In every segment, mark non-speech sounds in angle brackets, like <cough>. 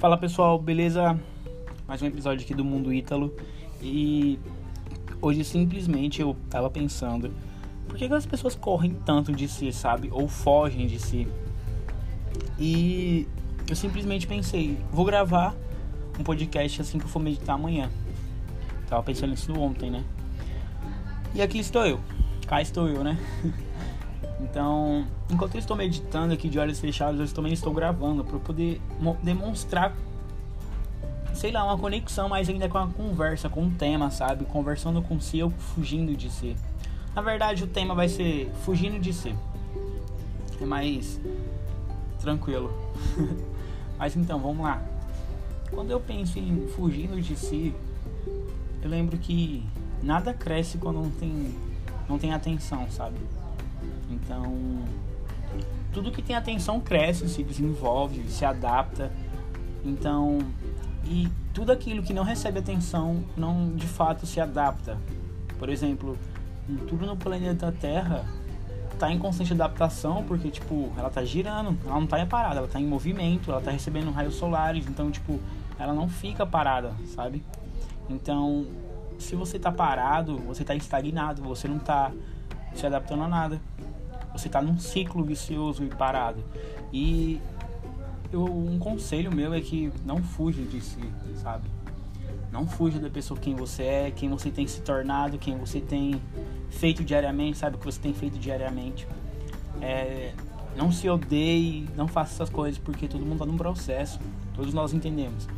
Fala pessoal, beleza? Mais um episódio aqui do Mundo Ítalo e hoje simplesmente eu tava pensando por que, as pessoas correm tanto de si, sabe? Ou fogem de si. E eu simplesmente pensei, vou gravar um podcast assim que eu for meditar amanhã. Tava pensando nisso ontem, né? E aqui estou eu. Cá estou eu, né? <laughs> Então, enquanto eu estou meditando aqui de olhos fechados, eu também estou gravando para poder demonstrar, sei lá, uma conexão mais ainda com a conversa, com o tema, sabe? Conversando com si ou fugindo de si. Na verdade, o tema vai ser fugindo de si. É mais tranquilo. <laughs> Mas então, vamos lá. Quando eu penso em fugindo de si, eu lembro que nada cresce quando não tem, não tem atenção, sabe? Então, tudo que tem atenção cresce, se desenvolve, se adapta. Então, e tudo aquilo que não recebe atenção não de fato se adapta. Por exemplo, tudo no planeta Terra está em constante adaptação porque tipo, ela está girando, ela não está parada, ela está em movimento, ela está recebendo raios solares, então tipo, ela não fica parada, sabe? Então, se você está parado, você está estagnado, você não está se adaptando a nada você está num ciclo vicioso e parado. E eu, um conselho meu é que não fuja de si, sabe? Não fuja da pessoa quem você é, quem você tem se tornado, quem você tem feito diariamente, sabe? O que você tem feito diariamente. É, não se odeie, não faça essas coisas, porque todo mundo está num processo. Todos nós entendemos.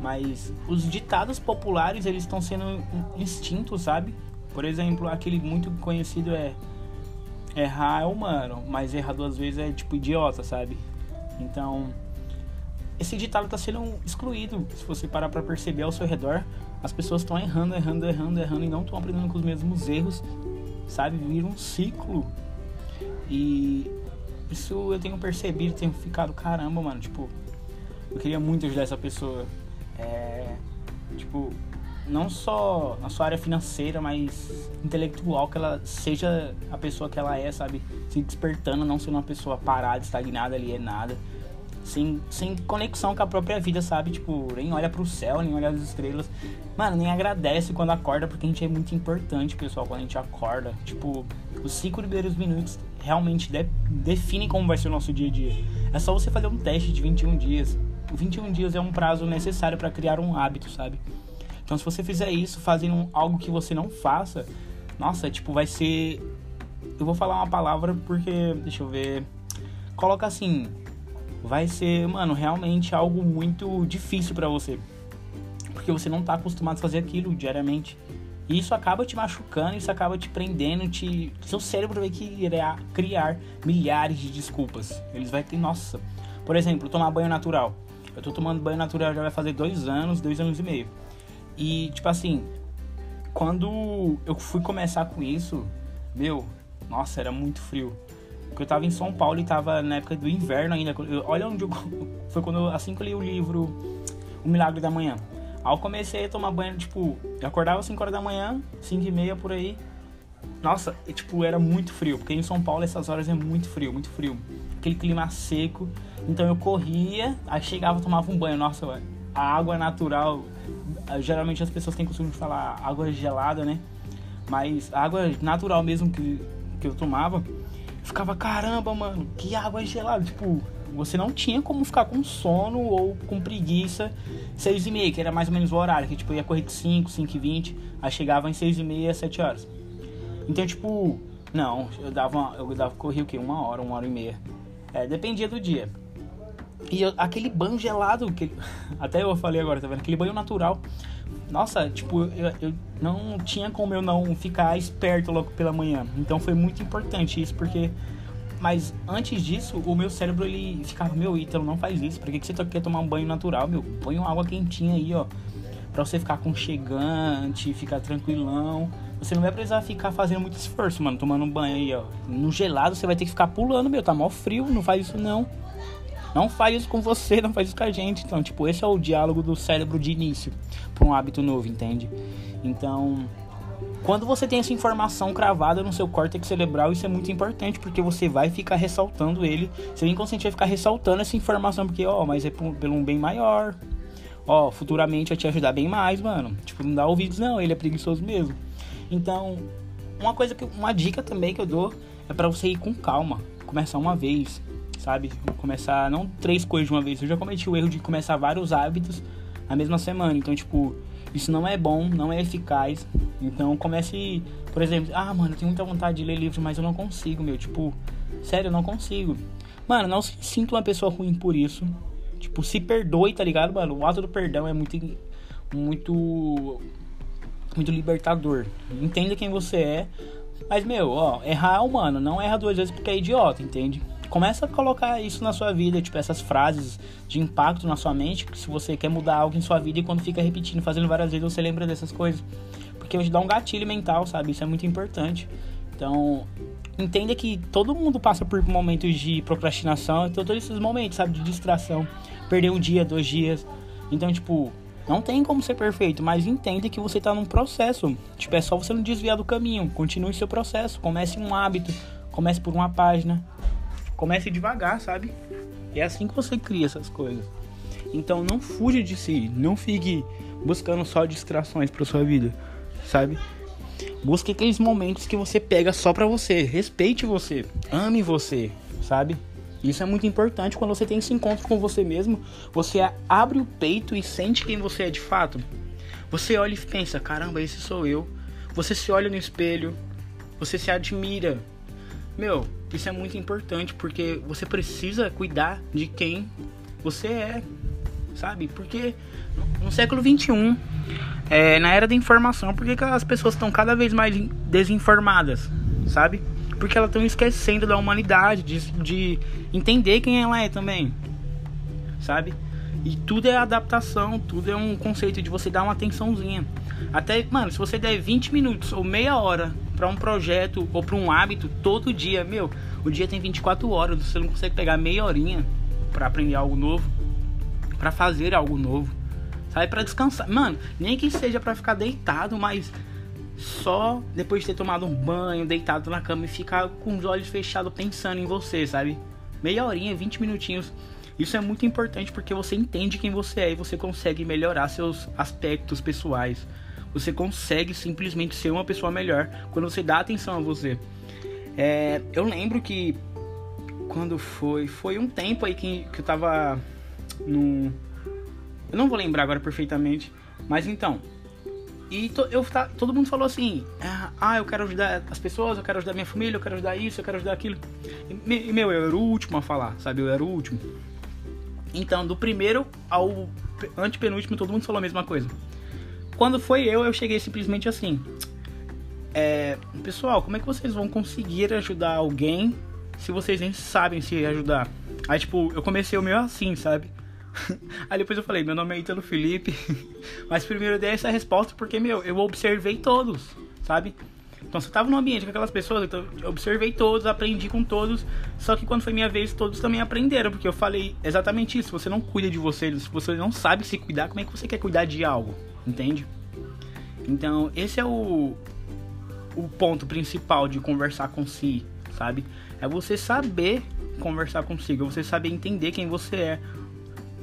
Mas os ditados populares, eles estão sendo extintos, sabe? Por exemplo, aquele muito conhecido é errar é humano, mas errar duas vezes é tipo idiota, sabe? Então, esse ditado está sendo excluído. Se você parar para perceber ao seu redor, as pessoas estão errando, errando, errando, errando e não estão aprendendo com os mesmos erros, sabe? Vira um ciclo. E isso eu tenho percebido, tenho ficado, caramba, mano, tipo, eu queria muito ajudar essa pessoa. É, tipo, não só na sua área financeira, mas intelectual, que ela seja a pessoa que ela é, sabe? Se despertando, não sendo uma pessoa parada, estagnada, alienada. Sem, sem conexão com a própria vida, sabe? Tipo, nem olha pro céu, nem olha as estrelas. Mano, nem agradece quando acorda, porque a gente é muito importante, pessoal, quando a gente acorda. Tipo, os cinco primeiros minutos realmente de, definem como vai ser o nosso dia a dia. É só você fazer um teste de 21 dias. 21 dias é um prazo necessário para criar um hábito, sabe? Então, se você fizer isso fazendo algo que você não faça, nossa, tipo, vai ser. Eu vou falar uma palavra porque, deixa eu ver. Coloca assim, vai ser, mano, realmente algo muito difícil para você. Porque você não tá acostumado a fazer aquilo diariamente. E isso acaba te machucando, isso acaba te prendendo, te... seu cérebro vai querer criar milhares de desculpas. Eles vai ter, nossa. Por exemplo, tomar banho natural. Eu tô tomando banho natural já vai fazer dois anos, dois anos e meio. E, tipo assim, quando eu fui começar com isso, meu, nossa, era muito frio. Porque eu tava em São Paulo e tava na época do inverno ainda. Eu, olha onde eu. <laughs> Foi quando assim que eu li o livro O Milagre da Manhã. Aí eu comecei a tomar banho, tipo, eu acordava 5 horas da manhã, 5 e meia por aí. Nossa, e, tipo, era muito frio, porque em São Paulo essas horas é muito frio, muito frio. Aquele clima seco. Então eu corria, aí chegava, tomava um banho. Nossa, a água natural geralmente as pessoas têm costume de falar água gelada, né? Mas a água natural mesmo que, que eu tomava, ficava, caramba, mano, que água gelada. Tipo, você não tinha como ficar com sono ou com preguiça seis e meia, que era mais ou menos o horário, que tipo, ia correr de 5, 5 e 20, aí chegava em seis e meia, sete horas. Então, tipo, não, eu dava, eu dava, corria o quê? Uma hora, uma hora e meia. É, dependia do dia. E eu, aquele banho gelado, que, <laughs> até eu falei agora, tá vendo? Aquele banho natural. Nossa, tipo, eu, eu não tinha como eu não ficar esperto logo pela manhã. Então foi muito importante isso, porque mas antes disso, o meu cérebro ele ficava, meu, Ítalo, não faz isso. Por que, que você quer tomar um banho natural, meu? Põe uma água quentinha aí, ó. Pra você ficar conchegante, ficar tranquilão. Você não vai precisar ficar fazendo muito esforço, mano, tomando um banho aí, ó. No gelado você vai ter que ficar pulando, meu. Tá mó frio, não faz isso não. Não faz isso com você, não faz isso com a gente. Então, tipo, esse é o diálogo do cérebro de início para um hábito novo, entende? Então, quando você tem essa informação cravada no seu córtex cerebral, isso é muito importante, porque você vai ficar ressaltando ele. Seu inconsciente vai ficar ressaltando essa informação, porque, ó, mas é pelo um bem maior. Ó, futuramente vai te ajudar bem mais, mano. Tipo, não dá ouvidos, não, ele é preguiçoso mesmo. Então, uma coisa que. Uma dica também que eu dou é para você ir com calma. Começar uma vez, sabe? Começar não três coisas de uma vez. Eu já cometi o erro de começar vários hábitos na mesma semana. Então, tipo, isso não é bom, não é eficaz. Então comece, por exemplo, ah, mano, eu tenho muita vontade de ler livro, mas eu não consigo, meu. Tipo, sério, eu não consigo. Mano, não se sinta uma pessoa ruim por isso. Tipo, se perdoe, tá ligado, mano? O ato do perdão é muito. Muito. Muito libertador. Entenda quem você é. Mas, meu, ó, errar é humano. Não erra duas vezes porque é idiota, entende? Começa a colocar isso na sua vida, tipo essas frases de impacto na sua mente, se você quer mudar algo em sua vida e quando fica repetindo, fazendo várias vezes, você lembra dessas coisas. Porque hoje dá um gatilho mental, sabe? Isso é muito importante. Então, entenda que todo mundo passa por momentos de procrastinação, então todos esses momentos, sabe, de distração, perder um dia, dois dias. Então, tipo, não tem como ser perfeito, mas entenda que você está num processo. Tipo, é só você não desviar do caminho. Continue seu processo. Comece um hábito. Comece por uma página. Comece devagar, sabe? É assim que você cria essas coisas. Então não fuja de si, não fique buscando só distrações para sua vida, sabe? Busque aqueles momentos que você pega só para você, respeite você, ame você, sabe? Isso é muito importante quando você tem esse encontro com você mesmo, você abre o peito e sente quem você é de fato. Você olha e pensa, caramba, esse sou eu. Você se olha no espelho, você se admira, meu, isso é muito importante porque você precisa cuidar de quem você é, sabe? Porque no século 21, é, na era da informação, por que, as pessoas estão cada vez mais desinformadas, sabe? Porque elas estão esquecendo da humanidade, de, de entender quem ela é também, sabe? E tudo é adaptação, tudo é um conceito de você dar uma atençãozinha. Até, mano, se você der 20 minutos ou meia hora para um projeto ou para um hábito todo dia, meu, o dia tem 24 horas, você não consegue pegar meia horinha para aprender algo novo, para fazer algo novo, sabe, para descansar. Mano, nem que seja para ficar deitado, mas só depois de ter tomado um banho, deitado na cama e ficar com os olhos fechados pensando em você, sabe? Meia horinha, 20 minutinhos. Isso é muito importante porque você entende quem você é e você consegue melhorar seus aspectos pessoais, você consegue simplesmente ser uma pessoa melhor quando você dá atenção a você. É, eu lembro que quando foi. Foi um tempo aí que, que eu tava no. Eu não vou lembrar agora perfeitamente. Mas então. E to, eu, tá, todo mundo falou assim: Ah, eu quero ajudar as pessoas, eu quero ajudar minha família, eu quero ajudar isso, eu quero ajudar aquilo. E, meu, eu era o último a falar, sabe? Eu era o último. Então, do primeiro ao antepenúltimo, todo mundo falou a mesma coisa. Quando foi eu, eu cheguei simplesmente assim. É, pessoal, como é que vocês vão conseguir ajudar alguém se vocês nem sabem se ajudar? Aí, tipo, eu comecei o meu assim, sabe? <laughs> Aí depois eu falei, meu nome é Ítalo Felipe. <laughs> Mas primeiro eu dei essa resposta porque, meu, eu observei todos, sabe? Então, se eu tava no ambiente com aquelas pessoas, então eu observei todos, aprendi com todos. Só que quando foi minha vez, todos também aprenderam, porque eu falei exatamente isso. Você não cuida de você, se você não sabe se cuidar, como é que você quer cuidar de algo? Entende? Então, esse é o, o ponto principal de conversar com si, sabe? É você saber conversar consigo, é você saber entender quem você é,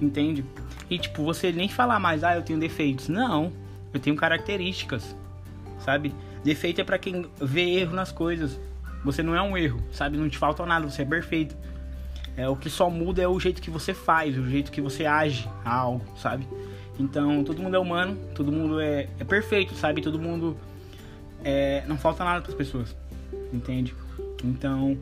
entende? E tipo, você nem falar mais, ah, eu tenho defeitos. Não, eu tenho características, sabe? Defeito é para quem vê erro nas coisas. Você não é um erro, sabe? Não te falta nada, você é perfeito. É o que só muda é o jeito que você faz, o jeito que você age a algo, sabe? Então, todo mundo é humano, todo mundo é, é perfeito, sabe? Todo mundo. É, não falta nada para as pessoas, entende? Então,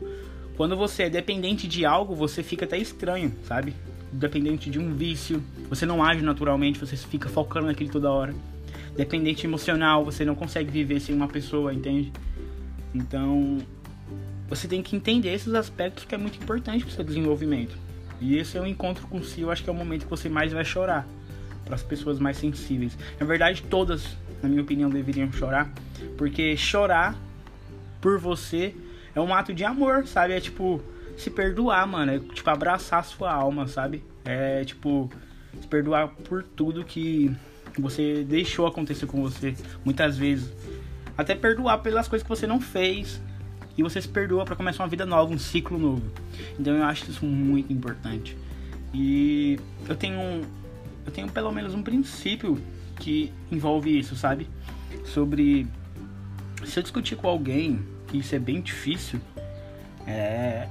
quando você é dependente de algo, você fica até estranho, sabe? Dependente de um vício, você não age naturalmente, você fica focando naquilo toda hora. Dependente emocional, você não consegue viver sem uma pessoa, entende? Então, você tem que entender esses aspectos que é muito importante para o seu desenvolvimento. E esse é o encontro com si, eu acho que é o momento que você mais vai chorar para as pessoas mais sensíveis. Na verdade, todas, na minha opinião, deveriam chorar, porque chorar por você é um ato de amor, sabe? É tipo se perdoar, mano, é tipo abraçar a sua alma, sabe? É tipo se perdoar por tudo que você deixou acontecer com você muitas vezes. até perdoar pelas coisas que você não fez e você se perdoa para começar uma vida nova, um ciclo novo. Então eu acho isso muito importante. E eu tenho eu tenho pelo menos um princípio que envolve isso, sabe? Sobre se eu discutir com alguém, que isso é bem difícil, é,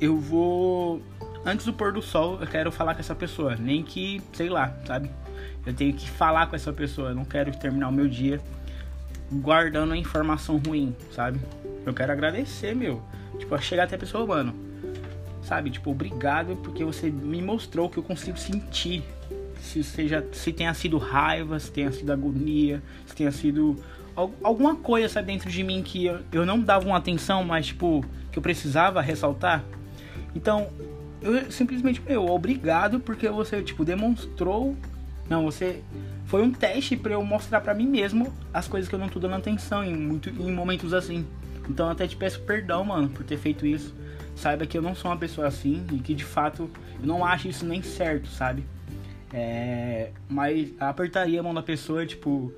eu vou antes do pôr do sol, eu quero falar com essa pessoa, nem que, sei lá, sabe? Eu tenho que falar com essa pessoa, eu não quero terminar o meu dia guardando a informação ruim, sabe? Eu quero agradecer, meu. Tipo, chegar até a pessoa, mano. Sabe? Tipo, obrigado porque você me mostrou que eu consigo sentir. Se seja, se tenha sido raiva, se tenha sido agonia, se tenha sido alguma coisa sabe, dentro de mim que eu, não dava uma atenção, mas tipo, que eu precisava ressaltar. Então, eu simplesmente, meu, obrigado porque você, tipo, demonstrou. Não, você. Foi um teste para eu mostrar para mim mesmo as coisas que eu não tô dando atenção em, muito, em momentos assim. Então eu até te peço perdão, mano, por ter feito isso. Saiba que eu não sou uma pessoa assim e que de fato eu não acho isso nem certo, sabe? É, mas apertaria a mão da pessoa, tipo,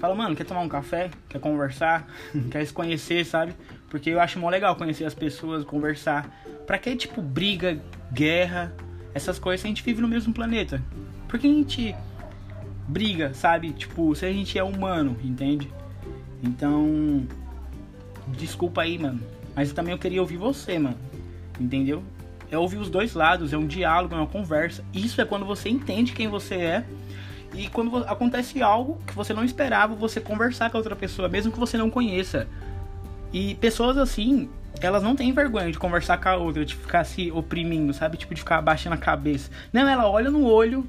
fala, mano, quer tomar um café? Quer conversar? <laughs> quer se conhecer, sabe? Porque eu acho mó legal conhecer as pessoas, conversar. Pra que, tipo, briga, guerra, essas coisas se a gente vive no mesmo planeta? Por que a gente briga, sabe? Tipo, se a gente é humano, entende? Então, desculpa aí, mano. Mas também eu queria ouvir você, mano. Entendeu? É ouvir os dois lados, é um diálogo, é uma conversa. Isso é quando você entende quem você é. E quando acontece algo que você não esperava, você conversar com a outra pessoa, mesmo que você não conheça. E pessoas assim, elas não têm vergonha de conversar com a outra, de ficar se oprimindo, sabe? Tipo, de ficar abaixando a cabeça. Não, ela olha no olho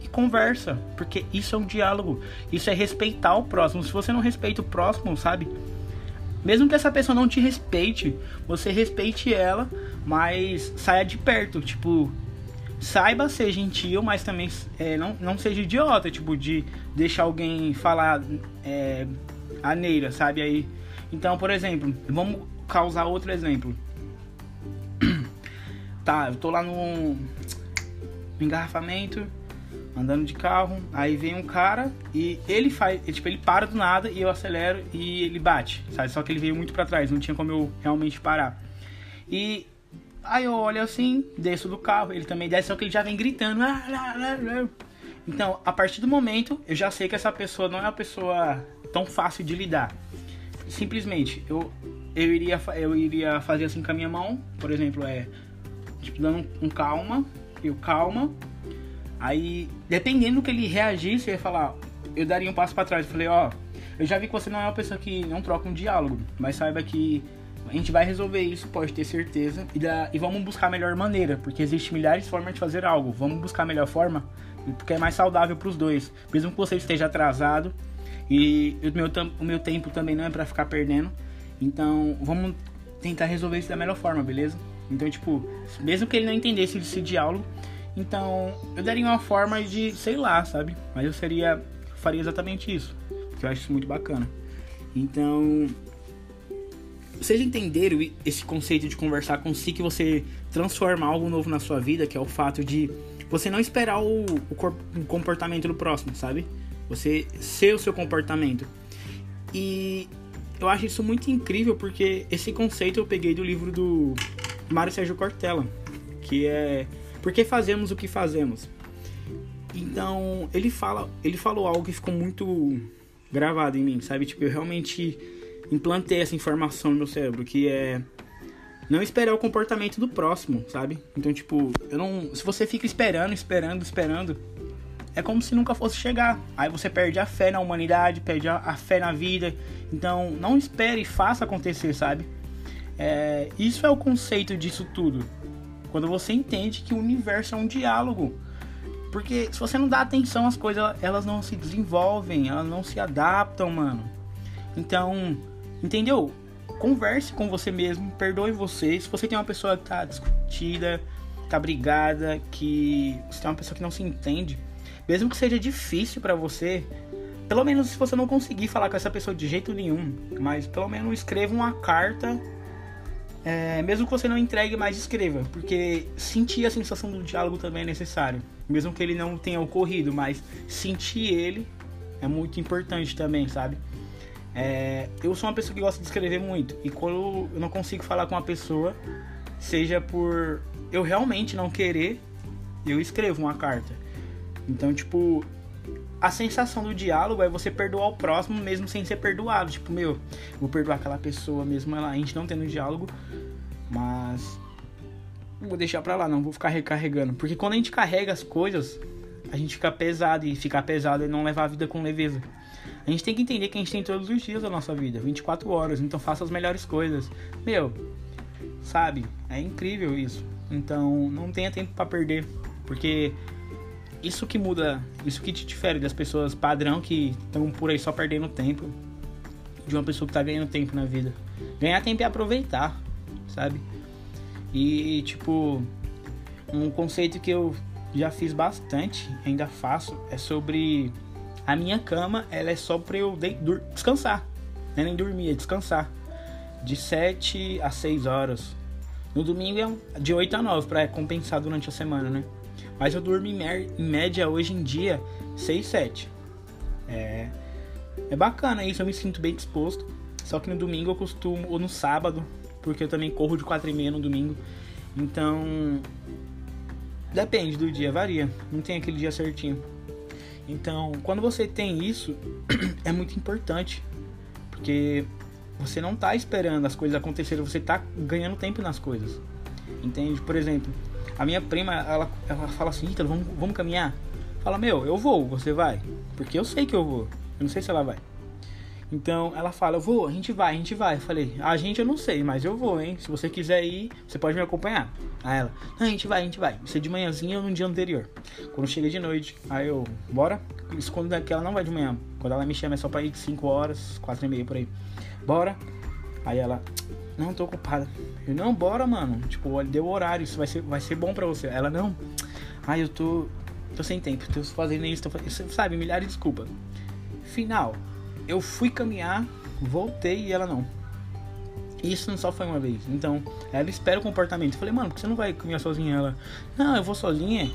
e conversa. Porque isso é um diálogo. Isso é respeitar o próximo. Se você não respeita o próximo, sabe? Mesmo que essa pessoa não te respeite, você respeite ela, mas saia de perto, tipo, saiba ser gentil, mas também é, não, não seja idiota, tipo, de deixar alguém falar é, neira, sabe? Aí, então, por exemplo, vamos causar outro exemplo. <clears throat> tá, eu tô lá no, no engarrafamento, andando de carro, aí vem um cara e ele faz, tipo, ele para do nada e eu acelero e ele bate, sabe? Só que ele veio muito para trás, não tinha como eu realmente parar. E aí eu olho assim, desço do carro, ele também desce, só que ele já vem gritando. Ah, então, a partir do momento, eu já sei que essa pessoa não é uma pessoa tão fácil de lidar. Simplesmente, eu, eu, iria, eu iria fazer assim com a minha mão, por exemplo, é tipo dando um, um calma, eu calma, Aí, dependendo do que ele reagisse, eu ia falar, eu daria um passo para trás. Eu falei, ó, eu já vi que você não é uma pessoa que não troca um diálogo, mas saiba que a gente vai resolver isso, pode ter certeza, e, da, e vamos buscar a melhor maneira, porque existe milhares de formas de fazer algo. Vamos buscar a melhor forma, porque é mais saudável para os dois, mesmo que você esteja atrasado e o meu, o meu tempo também não é para ficar perdendo. Então, vamos tentar resolver isso da melhor forma, beleza? Então, tipo, mesmo que ele não entendesse esse diálogo, então, eu daria uma forma de, sei lá, sabe? Mas eu seria faria exatamente isso, que eu acho isso muito bacana. Então, vocês entenderam esse conceito de conversar com si que você transforma algo novo na sua vida, que é o fato de você não esperar o, o comportamento do próximo, sabe? Você ser o seu comportamento. E eu acho isso muito incrível porque esse conceito eu peguei do livro do Mário Sérgio Cortella, que é por que fazemos o que fazemos? Então, ele fala, ele falou algo que ficou muito gravado em mim, sabe? Tipo, eu realmente implantei essa informação no meu cérebro, que é não esperar o comportamento do próximo, sabe? Então, tipo, eu não, se você fica esperando, esperando, esperando, é como se nunca fosse chegar. Aí você perde a fé na humanidade, perde a, a fé na vida. Então, não espere, faça acontecer, sabe? É, isso é o conceito disso tudo. Quando você entende que o universo é um diálogo. Porque se você não dá atenção às coisas, elas não se desenvolvem, elas não se adaptam, mano. Então, entendeu? Converse com você mesmo, perdoe você. Se você tem uma pessoa que tá discutida, tá brigada, que você tem uma pessoa que não se entende, mesmo que seja difícil para você, pelo menos se você não conseguir falar com essa pessoa de jeito nenhum, mas pelo menos escreva uma carta é, mesmo que você não entregue, mais escreva, porque sentir a sensação do diálogo também é necessário. Mesmo que ele não tenha ocorrido, mas sentir ele é muito importante também, sabe? É, eu sou uma pessoa que gosta de escrever muito. E quando eu não consigo falar com uma pessoa, seja por eu realmente não querer, eu escrevo uma carta. Então, tipo, a sensação do diálogo é você perdoar o próximo mesmo sem ser perdoado. Tipo, meu, vou perdoar aquela pessoa mesmo ela, a gente não tendo diálogo, mas vou deixar pra lá, não vou ficar recarregando. Porque quando a gente carrega as coisas, a gente fica pesado e ficar pesado e não levar a vida com leveza. A gente tem que entender que a gente tem todos os dias da nossa vida, 24 horas, então faça as melhores coisas. Meu, sabe? É incrível isso. Então, não tenha tempo para perder, porque isso que muda, isso que te difere das pessoas padrão que estão por aí só perdendo tempo, de uma pessoa que tá ganhando tempo na vida. Ganhar tempo é aproveitar, sabe? E tipo, um conceito que eu já fiz bastante, ainda faço, é sobre a minha cama, ela é só pra eu descansar. Não é nem dormir, é descansar. De 7 a 6 horas. No domingo é de 8 a 9 para compensar durante a semana, né? Mas eu durmo em, média hoje em dia 6, 7. É, é bacana isso, eu me sinto bem disposto. Só que no domingo eu costumo, ou no sábado, porque eu também corro de 4 e meia no domingo. Então, depende do dia, varia. Não tem aquele dia certinho. Então, quando você tem isso, <clears throat> é muito importante. Porque você não está esperando as coisas acontecerem, você está ganhando tempo nas coisas. Entende? Por exemplo, a minha prima, ela, ela fala assim, Ítalo, vamos, vamos caminhar? Fala, meu, eu vou, você vai? Porque eu sei que eu vou. Eu não sei se ela vai. Então ela fala, eu vou, a gente vai, a gente vai. Eu falei, a gente eu não sei, mas eu vou, hein? Se você quiser ir, você pode me acompanhar. Aí ela, a gente vai, a gente vai. Isso é de manhãzinha ou no dia anterior. Quando chega de noite, aí eu, bora? É que ela não vai de manhã. Quando ela me chama é só pra ir 5 horas, 4 e meia por aí. Bora? Aí ela, não, tô ocupada. Eu, não, bora, mano. Tipo, deu horário, isso vai ser, vai ser bom pra você. Ela, não. Ai, eu tô. tô sem tempo, tô fazendo isso, tô fazendo. Sabe, milhares de desculpas. Final. Eu fui caminhar, voltei e ela não. Isso não só foi uma vez. Então, ela espera o comportamento. Eu falei, mano, por que você não vai caminhar sozinha? Ela, não, eu vou sozinha.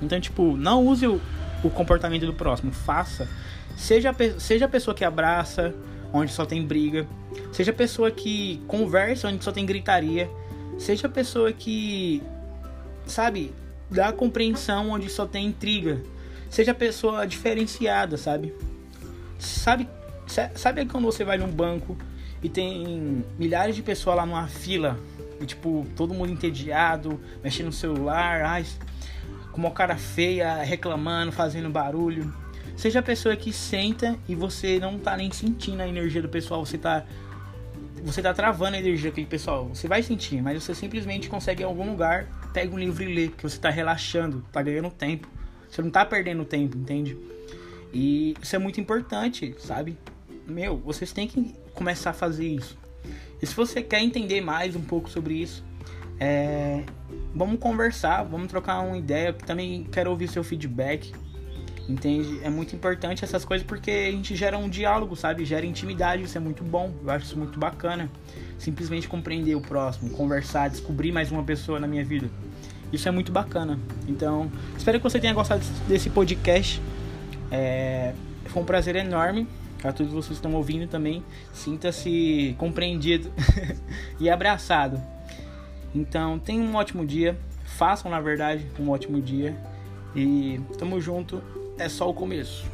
Então, tipo, não use o, o comportamento do próximo. Faça. Seja, seja a pessoa que abraça, onde só tem briga. Seja a pessoa que conversa onde só tem gritaria. Seja a pessoa que, sabe, dá compreensão onde só tem intriga. Seja a pessoa diferenciada, sabe? Sabe, sabe quando você vai num banco e tem milhares de pessoas lá numa fila e tipo, todo mundo entediado, mexendo no celular, ai, com uma cara feia, reclamando, fazendo barulho. Seja a pessoa que senta e você não tá nem sentindo a energia do pessoal, você tá você tá travando a energia daquele pessoal. Você vai sentir, mas você simplesmente consegue em algum lugar, pega um livro e lê, porque você tá relaxando, tá ganhando tempo. Você não tá perdendo tempo, entende? E isso é muito importante, sabe? Meu, vocês têm que começar a fazer isso. E se você quer entender mais um pouco sobre isso, é... vamos conversar, vamos trocar uma ideia. Também quero ouvir seu feedback. Entende? É muito importante essas coisas porque a gente gera um diálogo, sabe? Gera intimidade, isso é muito bom. Eu acho isso muito bacana. Simplesmente compreender o próximo, conversar, descobrir mais uma pessoa na minha vida. Isso é muito bacana. Então, espero que você tenha gostado desse podcast. É... Foi um prazer enorme. A todos vocês que estão ouvindo também, sinta-se compreendido <laughs> e abraçado. Então, tenham um ótimo dia. Façam, na verdade, um ótimo dia. E tamo junto é só o começo.